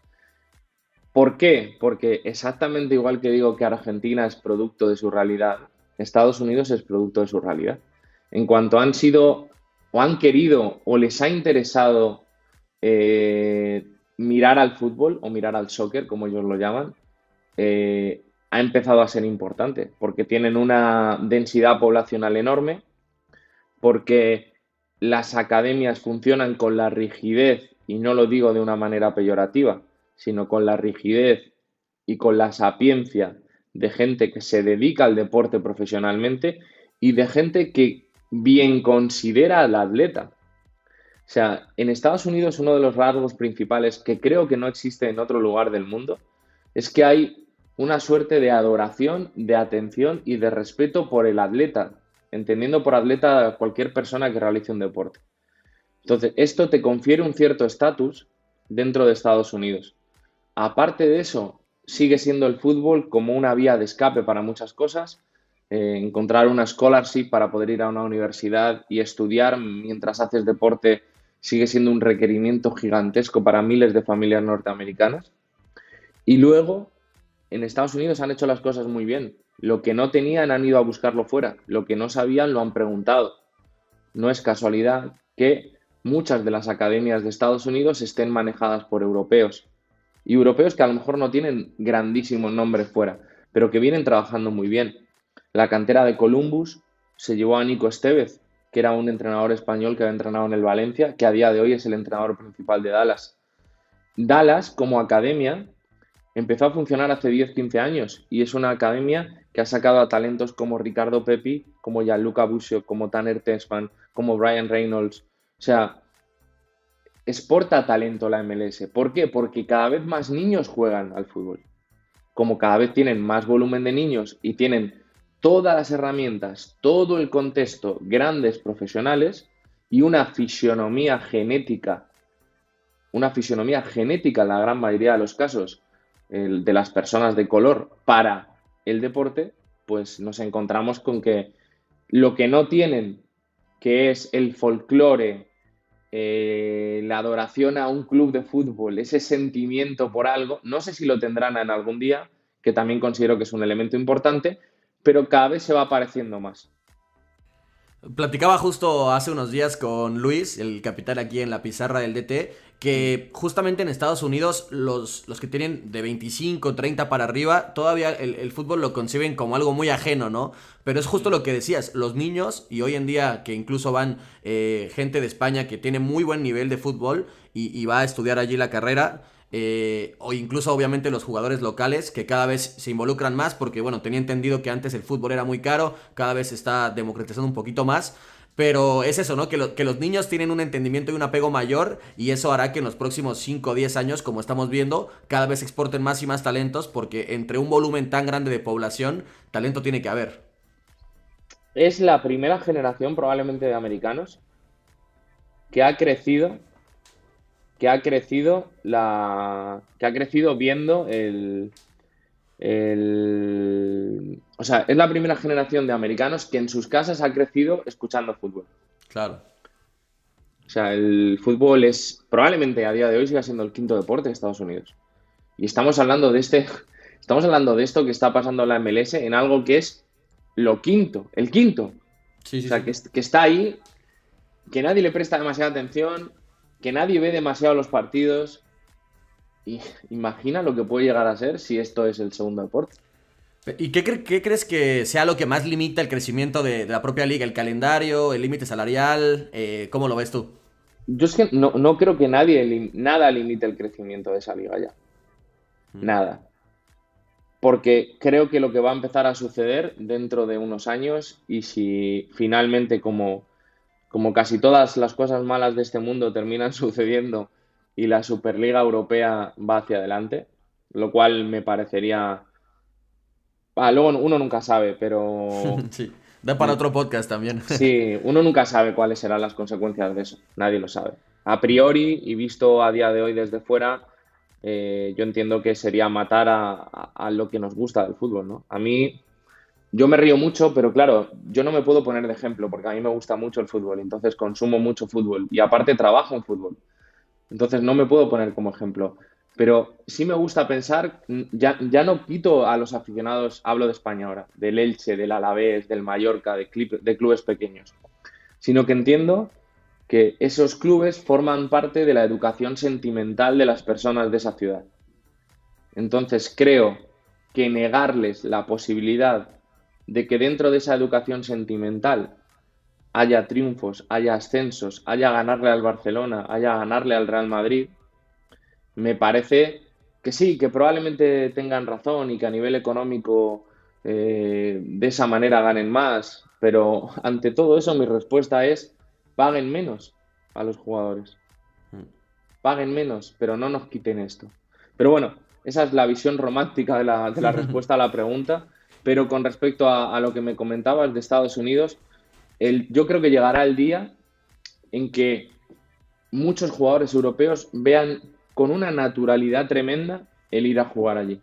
¿Por qué? Porque exactamente igual que digo que Argentina es producto de su realidad, Estados Unidos es producto de su realidad. En cuanto han sido o han querido o les ha interesado eh, mirar al fútbol o mirar al soccer, como ellos lo llaman, eh, ha empezado a ser importante, porque tienen una densidad poblacional enorme, porque las academias funcionan con la rigidez, y no lo digo de una manera peyorativa, sino con la rigidez y con la sapiencia de gente que se dedica al deporte profesionalmente y de gente que bien considera al atleta. O sea, en Estados Unidos uno de los rasgos principales que creo que no existe en otro lugar del mundo es que hay una suerte de adoración, de atención y de respeto por el atleta, entendiendo por atleta cualquier persona que realice un deporte. Entonces, esto te confiere un cierto estatus dentro de Estados Unidos. Aparte de eso, sigue siendo el fútbol como una vía de escape para muchas cosas. Eh, encontrar una scholarship para poder ir a una universidad y estudiar mientras haces deporte sigue siendo un requerimiento gigantesco para miles de familias norteamericanas. Y luego, en Estados Unidos han hecho las cosas muy bien. Lo que no tenían han ido a buscarlo fuera. Lo que no sabían lo han preguntado. No es casualidad que muchas de las academias de Estados Unidos estén manejadas por europeos. Y europeos que a lo mejor no tienen grandísimos nombres fuera, pero que vienen trabajando muy bien. La cantera de Columbus se llevó a Nico Estevez, que era un entrenador español que había entrenado en el Valencia, que a día de hoy es el entrenador principal de Dallas. Dallas, como academia, empezó a funcionar hace 10-15 años y es una academia que ha sacado a talentos como Ricardo Pepi, como Gianluca Busio, como Tanner Tesman, como Brian Reynolds. O sea, exporta talento la MLS. ¿Por qué? Porque cada vez más niños juegan al fútbol. Como cada vez tienen más volumen de niños y tienen todas las herramientas, todo el contexto, grandes profesionales y una fisionomía genética, una fisionomía genética en la gran mayoría de los casos de las personas de color para el deporte, pues nos encontramos con que lo que no tienen, que es el folclore, eh, la adoración a un club de fútbol, ese sentimiento por algo, no sé si lo tendrán en algún día, que también considero que es un elemento importante, pero cada vez se va apareciendo más. Platicaba justo hace unos días con Luis, el capitán aquí en la pizarra del DT, que justamente en Estados Unidos los, los que tienen de 25, 30 para arriba, todavía el, fútbol lo conciben como algo muy ajeno, ¿no? Pero es justo lo que decías, los niños, y hoy en día que incluso van eh, gente de España que tiene muy buen nivel de fútbol y, va a estudiar allí la carrera, eh, o incluso obviamente los jugadores locales que cada vez se involucran más porque bueno, tenía entendido que antes el fútbol era muy caro, cada vez se está democratizando un poquito más. Pero es eso, ¿no? Que, los niños tienen un entendimiento y un apego mayor y eso hará que en los próximos 5 o 10 años, como estamos viendo, cada vez exporten más y más talentos porque entre un volumen tan grande de población, talento tiene que haber. Es la primera generación probablemente de americanos que ha crecido que ha crecido la que ha crecido viendo el, el o sea, es la primera generación de americanos que en sus casas ha crecido escuchando fútbol. Claro. O sea, el fútbol es probablemente a día de hoy siga siendo el quinto deporte de Estados Unidos. Y estamos hablando de este estamos hablando de esto que está pasando en la MLS en algo que es lo quinto, el quinto. Sí, sí, o sea, Que, que está ahí, que nadie le presta demasiada atención, que nadie ve demasiado los partidos. Y imagina lo que puede llegar a ser si esto es el segundo deporte. ¿Y qué, crees que sea lo que más limita el crecimiento de, la propia liga? ¿El calendario? ¿El límite salarial? Eh, ¿Cómo lo ves tú? Yo es que no, creo que nadie, nada limite el crecimiento de esa liga ya. Mm. Nada. Porque creo que lo que va a empezar a suceder dentro de unos años y si finalmente como como casi todas las cosas malas de este mundo terminan sucediendo y la Superliga Europea va hacia adelante, lo cual me parecería... Ah, luego uno nunca sabe, pero... sí, da para otro podcast también. sí, uno nunca sabe cuáles serán las consecuencias de eso, nadie lo sabe. A priori, y visto a día de hoy desde fuera, eh, yo entiendo que sería matar a, a, lo que nos gusta del fútbol, ¿no? A mí yo me río mucho, pero claro, yo no me puedo poner de ejemplo porque a mí me gusta mucho el fútbol, entonces consumo mucho fútbol y aparte trabajo en fútbol. Entonces no me puedo poner como ejemplo. Pero sí me gusta pensar, ya, ya no quito a los aficionados, hablo de España ahora, del Elche, del Alavés, del Mallorca, de, de clubes pequeños, sino que entiendo que esos clubes forman parte de la educación sentimental de las personas de esa ciudad. Entonces creo que negarles la posibilidad de que dentro de esa educación sentimental haya triunfos, haya ascensos, haya ganarle al Barcelona, haya ganarle al Real Madrid, me parece que sí, que probablemente tengan razón y que a nivel económico eh, de esa manera ganen más, pero ante todo eso mi respuesta es paguen menos a los jugadores. Mm. Paguen menos, pero no nos quiten esto. Pero bueno, esa es la visión romántica de la, respuesta a la pregunta. Pero con respecto a, lo que me comentabas de Estados Unidos, yo creo que llegará el día en que muchos jugadores europeos vean con una naturalidad tremenda el ir a jugar allí.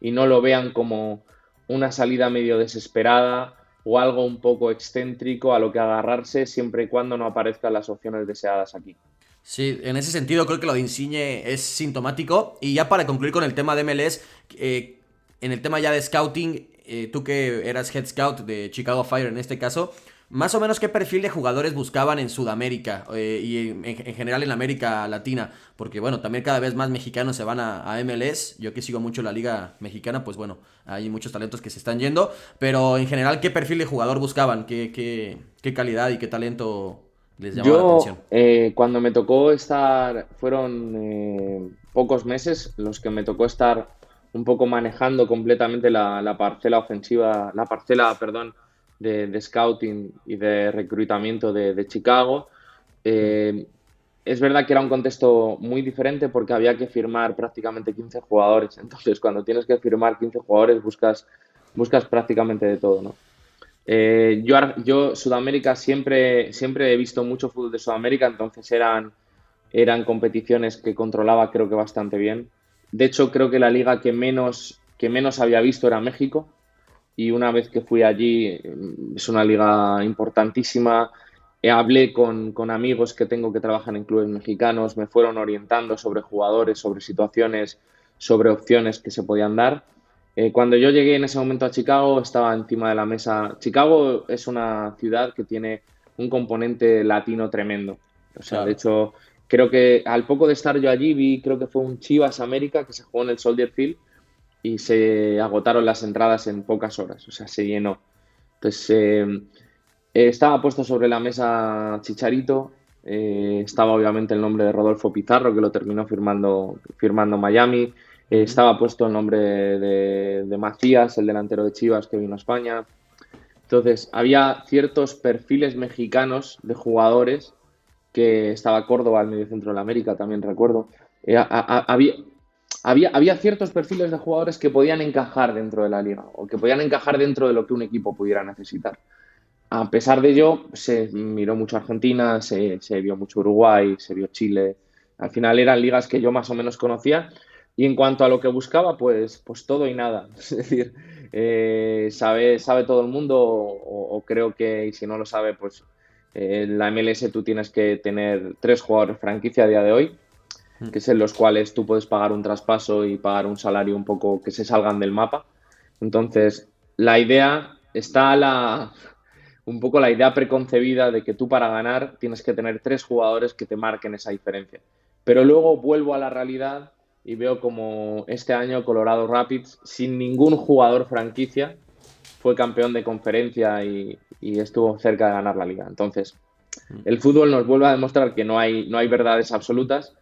Y no lo vean como una salida medio desesperada o algo un poco excéntrico a lo que agarrarse siempre y cuando no aparezcan las opciones deseadas aquí. Sí, en ese sentido creo que lo de Insigne es sintomático. Y ya para concluir con el tema de MLS, eh, en el tema ya de scouting, eh, tú que eras head scout de Chicago Fire en este caso, más o menos qué perfil de jugadores buscaban en Sudamérica eh, y en, general en América Latina, porque bueno, también cada vez más mexicanos se van a, MLS, yo que sigo mucho la liga mexicana, pues bueno, hay muchos talentos que se están yendo, pero en general, ¿qué perfil de jugador buscaban? ¿Qué, qué, qué calidad y qué talento les llamaba la atención? Eh, cuando me tocó estar, fueron eh, pocos meses los que me tocó estar un poco manejando completamente la, la parcela ofensiva, la parcela, perdón, de, scouting y de reclutamiento de, Chicago. Eh, es verdad que era un contexto muy diferente porque había que firmar prácticamente 15 jugadores. Entonces, cuando tienes que firmar 15 jugadores, buscas, buscas prácticamente de todo, ¿no? Eh, yo, yo, Sudamérica, siempre, siempre he visto mucho fútbol de Sudamérica, entonces eran, eran competiciones que controlaba creo que bastante bien. De hecho, creo que la liga que menos, que menos había visto era México y una vez que fui allí, mm, es una liga importantísima. Eh, hablé con, con, amigos que tengo que trabajan en clubes mexicanos, me fueron orientando sobre jugadores, sobre situaciones, sobre opciones que se podían dar. Eh, cuando yo llegué en ese momento a Chicago, estaba encima de la mesa. Chicago es una ciudad que tiene un componente latino tremendo. O sea, de hecho, creo que al poco de estar yo allí, vi, creo que fue un Chivas América que se jugó en el Soldier Field y se agotaron las entradas en pocas horas, o sea, se llenó. Entonces, eh, estaba puesto sobre la mesa Chicharito, eh, estaba obviamente el nombre de Rodolfo Pizarro, que lo terminó firmando, firmando Miami, eh, estaba puesto el nombre de, de, Macías, el delantero de Chivas que vino a España. Entonces, había ciertos perfiles mexicanos de jugadores que estaba Córdoba, el medio centro de la América, también recuerdo. había, había, ciertos perfiles de jugadores que podían encajar dentro de la liga o que podían encajar dentro de lo que un equipo pudiera necesitar. A pesar de ello, se miró mucho Argentina, se, vio mucho Uruguay, se vio Chile. Al final eran ligas que yo más o menos conocía. Y en cuanto a lo que buscaba, pues, pues todo y nada. Es decir, eh, sabe, sabe todo el mundo, o, creo que, y si no lo sabe, pues en la MLS tú tienes que tener tres jugadores franquicia a día de hoy. Que es en los cuales tú puedes pagar un traspaso y pagar un salario un poco que se salgan del mapa. Entonces, la idea está la un poco la idea preconcebida de que tú para ganar tienes que tener tres jugadores que te marquen esa diferencia. Pero luego vuelvo a la realidad y veo como este año Colorado Rapids, sin ningún jugador franquicia, fue campeón de conferencia y, y estuvo cerca de ganar la liga. Entonces, mm. el fútbol nos vuelve a demostrar que no hay, no hay verdades absolutas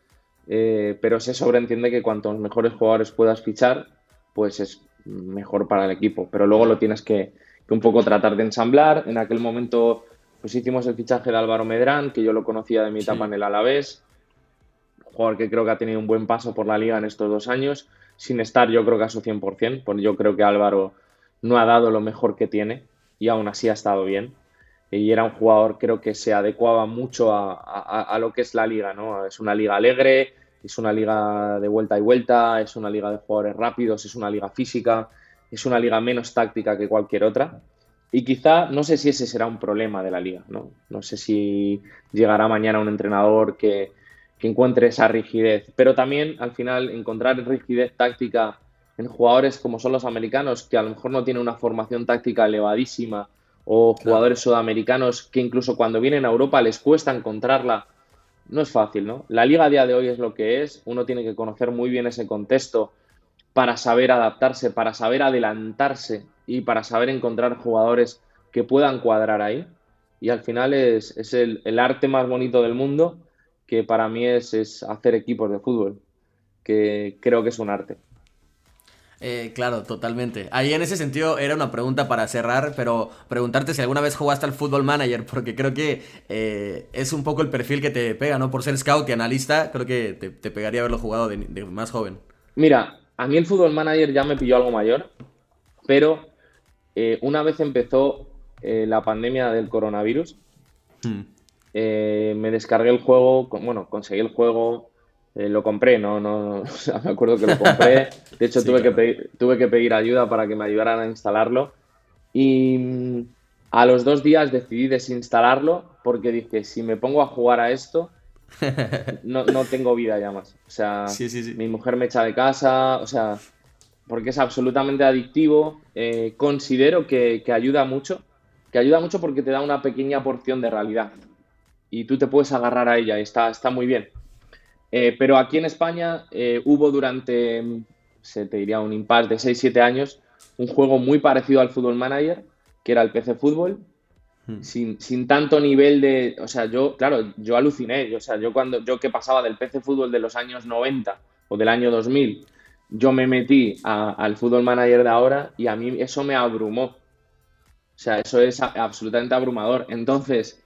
eh, pero se sobreentiende que cuantos mejores jugadores puedas fichar, pues es mejor para el equipo. Pero luego lo tienes que, un poco tratar de ensamblar. En aquel momento pues hicimos el fichaje de Álvaro Medrán, que yo lo conocía de mi etapa en el Alavés, jugador que creo que ha tenido un buen paso por la liga en estos dos años, sin estar yo creo que a su 100%, porque yo creo que Álvaro no ha dado lo mejor que tiene y aún así ha estado bien y era un jugador creo que se adecuaba mucho a, lo que es la liga, ¿no? Es una liga alegre, es una liga de vuelta y vuelta, es una liga de jugadores rápidos, es una liga física, es una liga menos táctica que cualquier otra. Y quizá, no sé si ese será un problema de la liga, ¿no? No sé si llegará mañana un entrenador que, que encuentre esa rigidez. Pero también, al final, encontrar rigidez táctica en jugadores como son los americanos, que a lo mejor no tienen una formación táctica elevadísima, o jugadores sudamericanos que incluso cuando vienen a Europa les cuesta encontrarla, no es fácil, ¿no? La liga a día de hoy es lo que es, uno tiene que conocer muy bien ese contexto para saber adaptarse, para saber adelantarse y para saber encontrar jugadores que puedan cuadrar ahí. Y al final es, el, arte más bonito del mundo, que para mí es, es hacer equipos de fútbol, que creo que es un arte. Eh, claro, totalmente. Ahí en ese sentido era una pregunta para cerrar, pero preguntarte si alguna vez jugaste al Football Manager, porque creo que eh, es un poco el perfil que te pega, ¿no? Por ser scout y analista, creo que te, pegaría haberlo jugado de, más joven. Mira, a mí el Football Manager ya me pilló algo mayor, pero eh, una vez empezó la pandemia del coronavirus, hmm. me descargué el juego, bueno, conseguí el juego, eh, lo compré, no, no, me acuerdo que lo compré. De hecho, tuve, que pedir, tuve que pedir ayuda para que me ayudaran a instalarlo. Y mm, a los dos días decidí desinstalarlo porque dije, si me pongo a jugar a esto, no, no tengo vida ya más. O sea, mi mujer me echa de casa, o sea, porque es absolutamente adictivo. Eh, considero que, que ayuda mucho, que ayuda mucho porque te da una pequeña porción de realidad. Y tú te puedes agarrar a ella y está, está muy bien. Eh, pero aquí en España eh, hubo durante, se te diría, un impasse de 6-7 años, un juego muy parecido al Football Manager, que era el PC Fútbol, hmm. sin, tanto nivel de. O sea, yo, claro, yo aluciné. O sea, yo cuando yo que pasaba del PC Fútbol de los años 90 o del año 2000, yo me metí al Football Manager de ahora y a mí eso me abrumó. O sea, eso es absolutamente abrumador. Entonces,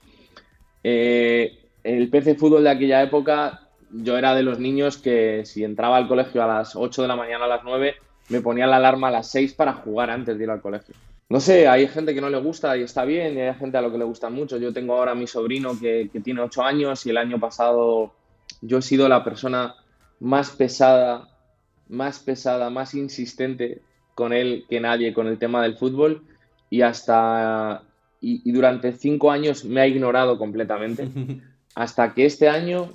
eh, el PC Fútbol de aquella época yo era de los niños que si entraba al colegio a las 8 de la mañana a las 9, me ponía la alarma a las 6 para jugar antes de ir al colegio. No sé, hay gente que no le gusta y está bien, y hay gente a lo que le gusta mucho. Yo tengo ahora a mi sobrino que, tiene 8 años y el año pasado yo he sido la persona más pesada, más pesada, más insistente con él que nadie con el tema del fútbol y hasta y durante cinco años me ha ignorado completamente hasta que este año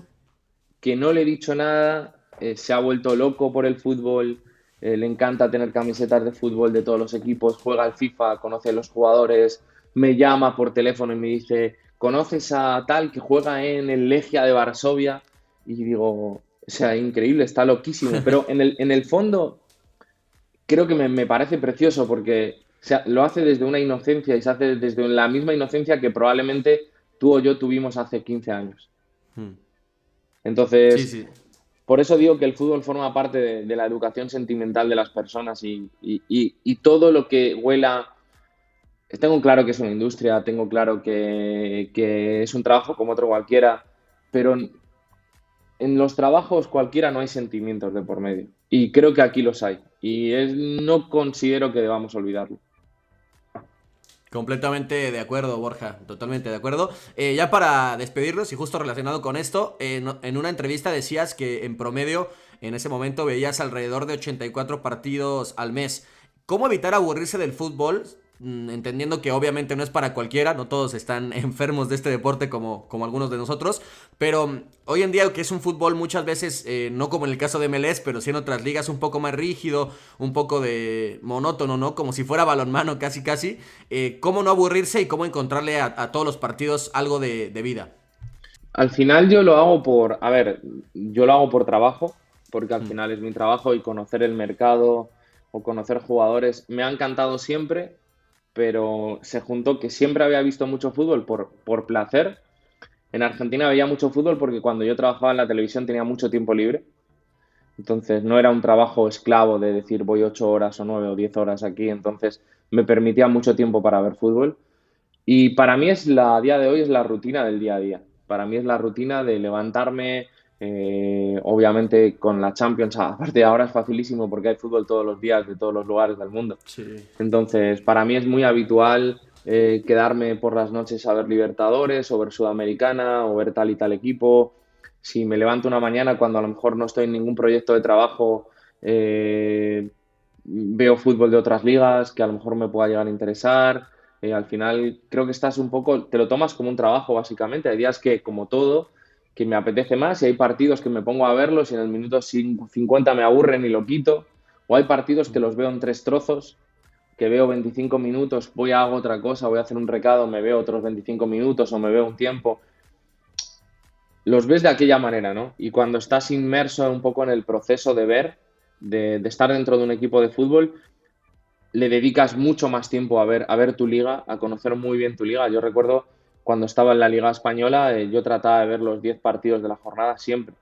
que no le he dicho nada, eh, se ha vuelto loco por el fútbol, eh, le encanta tener camisetas de fútbol de todos los equipos, juega al FIFA, conoce a los jugadores, me llama por teléfono y me dice, ¿conoces a tal que juega en el Legia de Varsovia? Y digo, o sea, increíble, está loquísimo, pero en el, en el fondo creo que me, parece precioso porque lo hace desde una inocencia y se hace desde la misma inocencia que probablemente tú o yo tuvimos hace 15 años. Hmm. Entonces, por eso digo que el fútbol forma parte de, la educación sentimental de las personas y, todo lo que huela... Tengo claro que es una industria, tengo claro que, es un trabajo como otro cualquiera, pero en, los trabajos cualquiera no hay sentimientos de por medio. Y creo que aquí los hay. Y no considero que debamos olvidarlo. Completamente de acuerdo, Borja, totalmente de acuerdo. Eh, ya para despedirnos y justo relacionado con esto, en una entrevista decías que en promedio en ese momento veías alrededor de 84 partidos al mes. ¿Cómo evitar aburrirse del fútbol entendiendo que obviamente no es para cualquiera, no todos están enfermos de este deporte como, como algunos de nosotros, pero mm, hoy en día que es un fútbol muchas veces, eh, no como en el caso de MLS, pero sí en otras ligas un poco más rígido, un poco de monótono, ¿no? Como si fuera balonmano casi casi, eh, ¿cómo no aburrirse y cómo encontrarle a, todos los partidos algo de, vida? Al final yo lo hago por, a ver, yo lo hago por trabajo, porque al mm. final es mi trabajo y conocer el mercado o conocer jugadores me ha encantado siempre pero se juntó que siempre había visto mucho fútbol por, por placer. En Argentina veía mucho fútbol porque cuando yo trabajaba en la televisión tenía mucho tiempo libre. Entonces no era un trabajo esclavo de decir voy ocho horas o nueve o diez horas aquí. Entonces me permitía mucho tiempo para ver fútbol. Y para mí es la, a día de hoy es la rutina del día a día. Para mí es la rutina de levantarme, eh, obviamente con la Champions, aparte de ahora es facilísimo porque hay fútbol todos los días de todos los lugares del mundo. Entonces, para mí es muy habitual eh, quedarme por las noches a ver Libertadores o ver Sudamericana o ver tal y tal equipo. Si me levanto una mañana cuando a lo mejor no estoy en ningún proyecto de trabajo, eh, veo fútbol de otras ligas que a lo mejor me pueda llegar a interesar. al final creo que estás un poco, te lo tomas como un trabajo básicamente. Hay días que, como todo, que me apetece más y hay partidos que me pongo a verlos y en el minuto 50 me aburren y lo quito. O hay partidos que los veo en tres trozos, que veo 25 minutos, voy a hago otra cosa, voy a hacer un recado, me veo otros 25 minutos o me veo un tiempo. Los ves de aquella manera, ¿no? Y cuando estás inmerso un poco en el proceso de ver, de, de estar dentro de un equipo de fútbol, le dedicas mucho más tiempo a ver, a ver tu liga, a conocer muy bien tu liga. Yo recuerdo cuando estaba en la Liga Española, eh, yo trataba de ver los 10 partidos de la jornada siempre.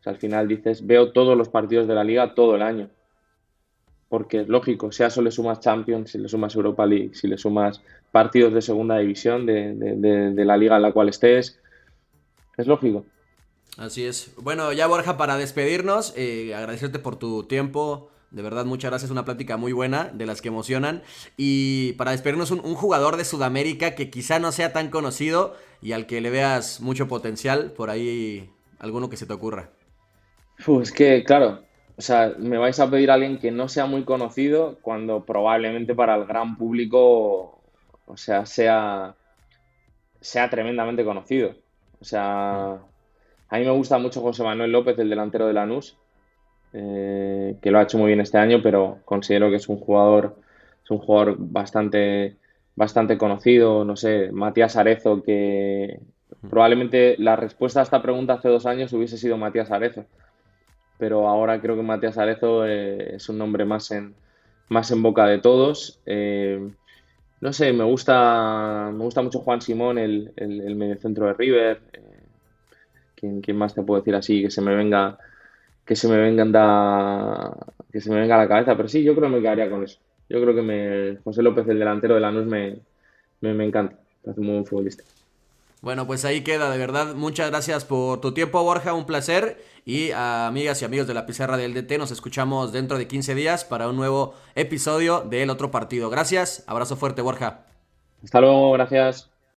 O sea, al final dices, veo todos los partidos de la Liga todo el año. Porque es lógico, si a eso le sumas Champions, si le sumas Europa League, si le sumas partidos de segunda división de, la liga en la cual estés, es lógico. Así es. Bueno, ya Borja, para despedirnos, eh, agradecerte por tu tiempo, de verdad, muchas gracias. Una plática muy buena, de las que emocionan. Y para despedirnos, un, jugador de Sudamérica que quizá no sea tan conocido y al que le veas mucho potencial, por ahí alguno que se te ocurra. Pues que, claro, o sea, me vais a pedir a alguien que no sea muy conocido cuando probablemente para el gran público, o sea, sea, sea tremendamente conocido. O sea, a mí me gusta mucho José Manuel López, el delantero de Lanús. Eh, que lo ha hecho muy bien este año, pero considero que es un jugador, es un jugador bastante, bastante conocido. No sé, Matías Arezo, que probablemente la respuesta a esta pregunta hace dos años hubiese sido Matías Arezo, pero ahora creo que Matías Arezo eh, es un nombre más en, más en boca de todos. Eh, no sé, me gusta, me gusta mucho Juan Simón, el, el, mediocentro de River. ¿quién, ¿Quién más te puedo decir así que se me venga que se me vengan da, que se me venga a la cabeza, pero sí, yo creo que me quedaría con eso. Yo creo que me, José López, el delantero de Lanús, me, me, me encanta, es muy buen futbolista. Bueno, pues ahí queda, de verdad. Muchas gracias por tu tiempo, Borja, un placer. Y a amigas y amigos de la pizarra del DT, nos escuchamos dentro de 15 días para un nuevo episodio del otro partido. Gracias, abrazo fuerte, Borja. Hasta luego, gracias.